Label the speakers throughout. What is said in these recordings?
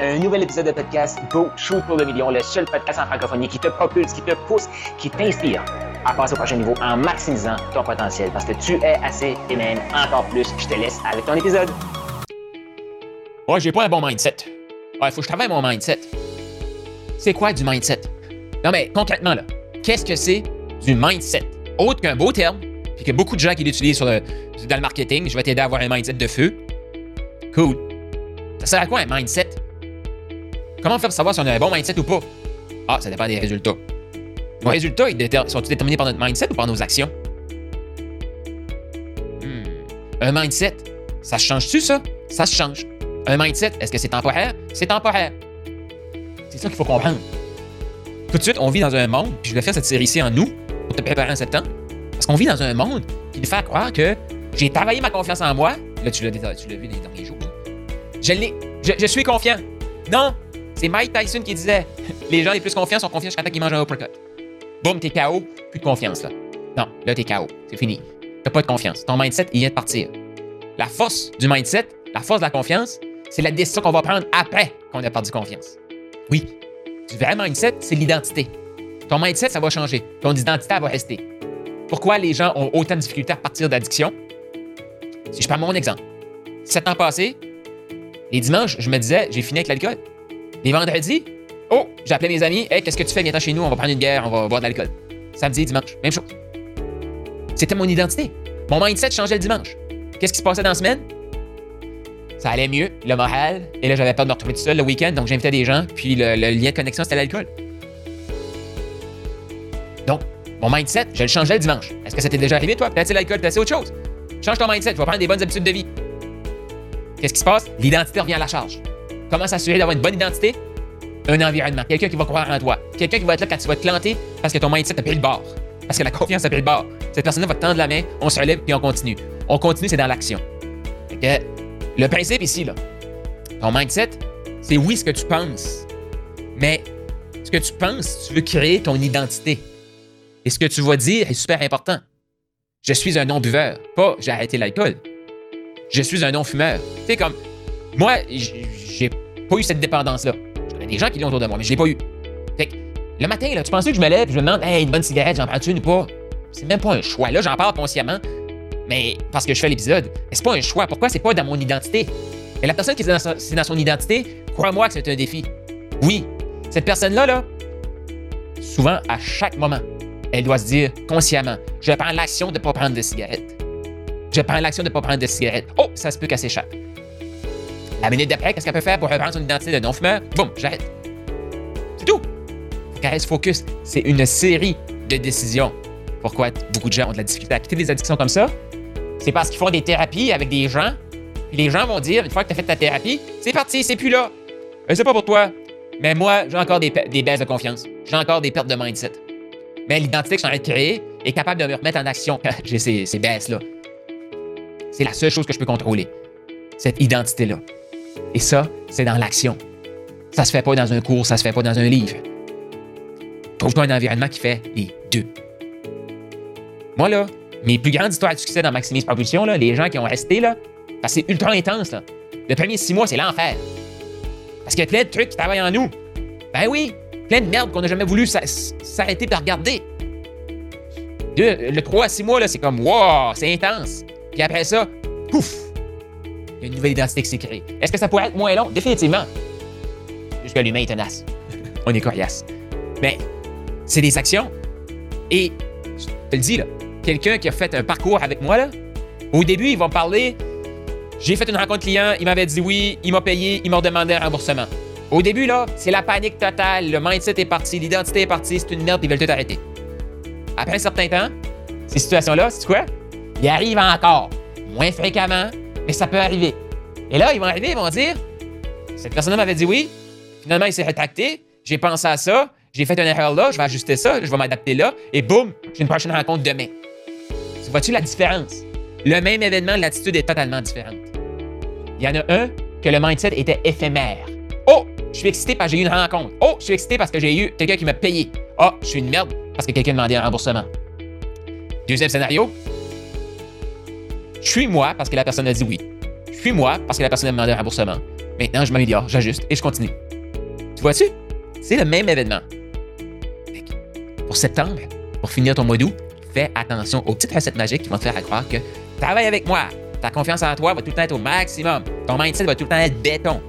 Speaker 1: Un nouvel épisode de podcast Go Shoot pour le million, le seul podcast en francophonie qui te propulse, qui te pousse, qui t'inspire à passer au prochain niveau en maximisant ton potentiel parce que tu es assez et même encore plus. Je te laisse avec ton épisode.
Speaker 2: Ouais, j'ai pas un bon mindset. Ouais, faut que je travaille mon mindset. C'est quoi du mindset? Non, mais concrètement, là, qu'est-ce que c'est du mindset? Autre qu'un beau terme, puis que beaucoup de gens qui l'utilisent sur le, dans le marketing, je vais t'aider à avoir un mindset de feu. Cool. Ça sert à quoi un mindset? Comment faire savoir si on a un bon mindset ou pas? Ah, ça dépend des résultats. Nos résultats, ils sont déterminés par notre mindset ou par nos actions? Hmm. Un mindset, ça se change-tu, ça? Ça se change. Un mindset, est-ce que c'est temporaire? C'est temporaire. C'est ça qu'il faut comprendre. Tout de suite, on vit dans un monde, puis je vais faire cette série-ci en nous, pour te préparer en septembre, parce qu'on vit dans un monde qui nous fait croire que j'ai travaillé ma confiance en moi. Là, tu l'as vu les derniers jours. Je l'ai. Je, je suis confiant. Non, c'est Mike Tyson qui disait Les gens les plus confiants sont confiants jusqu'à temps qu'ils mangent un uppercut. Boum, t'es KO, plus de confiance là. Non, là t'es KO, c'est fini. T'as pas de confiance. Ton mindset, il vient de partir. La force du mindset, la force de la confiance, c'est la décision qu'on va prendre après qu'on a perdu confiance. Oui, du vrai mindset, c'est l'identité. Ton mindset, ça va changer. Ton identité, elle va rester. Pourquoi les gens ont autant de difficultés à partir d'addiction? Si je prends mon exemple. Sept ans passés, les dimanches, je me disais, j'ai fini avec l'alcool. Les vendredis, oh, j'appelais mes amis, hey, qu'est-ce que tu fais? Viens chez nous, on va prendre une bière, on va boire de l'alcool. Samedi, dimanche, même chose. C'était mon identité. Mon mindset changeait le dimanche. Qu'est-ce qui se passait dans la semaine? Ça allait mieux, le moral, et là, j'avais peur de me retrouver tout seul le week-end, donc j'invitais des gens, puis le, lien de connexion, c'était l'alcool. Donc, mon mindset, je le changeais le dimanche. Est-ce que ça t'est déjà arrivé, toi? Peut-être c'est l'alcool, peut-être c'est autre chose. Change ton mindset, tu vas prendre des bonnes habitudes de vie. Qu'est-ce qui se passe? L'identité revient à la charge. Comment s'assurer d'avoir une bonne identité? Un environnement. Quelqu'un qui va croire en toi. Quelqu'un qui va être là quand tu vas te planter parce que ton mindset a pris le bord. Parce que la confiance a pris le bord. Cette personne-là va te tendre la main, on se relève puis on continue. On continue, c'est dans l'action. le principe ici, là, ton mindset, c'est oui ce que tu penses. Mais ce que tu penses, tu veux créer ton identité. Et ce que tu vas dire est super important. Je suis un non-buveur, pas j'ai arrêté l'alcool. Je suis un non-fumeur. Tu sais, comme, moi, pas eu cette dépendance-là. J'en des gens qui l'ont autour de moi, mais je l'ai pas eu. Fait que, le matin, tu pensais que je me lève et je me demande, hey, une bonne cigarette, j'en prends-tu une ou pas? C'est même pas un choix. Là, j'en parle consciemment, mais parce que je fais l'épisode. Mais c'est pas un choix. Pourquoi c'est pas dans mon identité? Et la personne qui est dans, dans son identité, crois-moi que c'est un défi. Oui, cette personne-là, là, souvent, à chaque moment, elle doit se dire consciemment, je prends l'action de ne pas prendre de cigarette. Je prends l'action de ne pas prendre de cigarette. Oh, ça se peut qu'elle s'échappe. La minute d'après, qu'est-ce qu'elle peut faire pour reprendre son identité de non-fumeur? Boum, j'arrête. C'est tout. Reste focus. C'est une série de décisions. Pourquoi beaucoup de gens ont de la difficulté à quitter des addictions comme ça? C'est parce qu'ils font des thérapies avec des gens. Puis les gens vont dire, une fois que tu as fait ta thérapie, c'est parti, c'est plus là. Euh, c'est pas pour toi. Mais moi, j'ai encore des, baisses de confiance. J'ai encore des pertes de mindset. Mais l'identité que je suis en train de créer est capable de me remettre en action quand j'ai ces baisses-là. C'est la seule chose que je peux contrôler. Cette identité-là. Et ça, c'est dans l'action. Ça se fait pas dans un cours, ça se fait pas dans un livre. Trouve-toi un environnement qui fait les deux. Moi, là, mes plus grandes histoires de succès dans Maximise Propulsion, là, les gens qui ont resté, là, c'est ultra intense. Là. Le premier six mois, c'est l'enfer. Parce qu'il y a plein de trucs qui travaillent en nous. Ben oui, plein de merde qu'on n'a jamais voulu s'arrêter de regarder. Le 3 à 6 mois, là, c'est comme, wow, c'est intense. Puis après ça, pouf, une nouvelle identité qui s'est créée. Est-ce que ça pourrait être moins long? Définitivement. Jusque l'humain est tenace. On est coriace. Mais c'est des actions. Et je te le dis, là, quelqu'un qui a fait un parcours avec moi, là, au début, ils vont parler. J'ai fait une rencontre client, il m'avait dit oui, il m'a payé, il m'a demandé un remboursement. Au début, là, c'est la panique totale, le mindset est parti, l'identité est partie, c'est une merde, ils veulent tout arrêter. Après un certain temps, ces situations-là, c'est quoi? Ils arrivent encore, moins fréquemment, mais ça peut arriver. Et là, ils vont arriver, ils vont dire Cette personne-là m'avait dit oui, finalement, il s'est rétracté, j'ai pensé à ça, j'ai fait une erreur là, je vais ajuster ça, je vais m'adapter là, et boum, j'ai une prochaine rencontre demain. Vois-tu la différence? Le même événement, l'attitude est totalement différente. Il y en a un que le mindset était éphémère. Oh, je suis excité parce que j'ai eu une rencontre. Oh, je suis excité parce que j'ai eu quelqu'un qui m'a payé. Oh, je suis une merde parce que quelqu'un m'a demandé un remboursement. Deuxième scénario, je suis moi parce que la personne a dit oui. Je suis moi parce que la personne a demandé un remboursement. Maintenant, je m'améliore, j'ajuste et je continue. Tu vois-tu? C'est le même événement. Pour septembre, pour finir ton mois d'août, fais attention aux petites recettes magiques qui vont te faire croire que travaille avec moi. Ta confiance en toi va tout le temps être au maximum. Ton mindset va tout le temps être béton.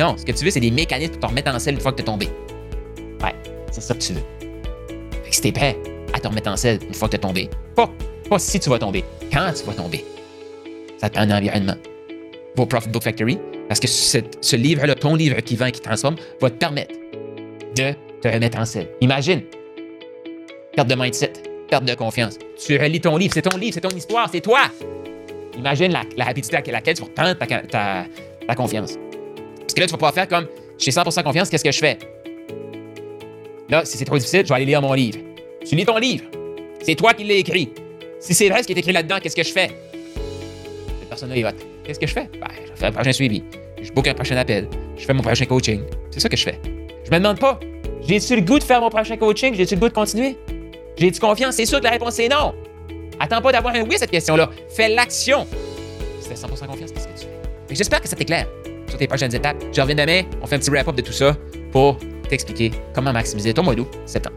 Speaker 2: Non, ce que tu veux, c'est des mécanismes pour te remettre en selle une fois que tu es tombé. Ouais, c'est ça que tu veux. Fait que si t'es prêt à te remettre en selle une fois que tu es tombé, pas si tu vas tomber, quand tu vas tomber, ça te prend un environnement. Au Profit Book Factory, parce que ce livre-là, ton livre qui vend et qui transforme, va te permettre de te remettre en selle. Imagine, perte de mindset, perte de confiance. Tu relis ton livre, c'est ton livre, c'est ton histoire, c'est toi. Imagine la, rapidité à laquelle tu vas prendre ta, ta, confiance. Parce que là, tu vas pouvoir faire comme j'ai 100% confiance, qu'est-ce que je fais? Là, si c'est trop difficile, je vais aller lire mon livre. Tu lis ton livre. C'est toi qui l'as écrit. Si c'est vrai ce qui est écrit là-dedans, qu'est-ce que je fais? Qu'est-ce que je fais? Ben, je fais un prochain suivi. Je book un prochain appel. Je fais mon prochain coaching. C'est ça que je fais. Je me demande pas, j'ai-tu le goût de faire mon prochain coaching? J'ai-tu le goût de continuer? J'ai-tu confiance? C'est sûr que la réponse est non. Attends pas d'avoir un oui à cette question-là. Fais l'action. Si t'as 100% confiance, qu'est-ce que tu fais? J'espère que ça t'éclaire sur tes prochaines étapes. Je reviens demain, on fait un petit wrap-up de tout ça pour t'expliquer comment maximiser ton mois d'août septembre.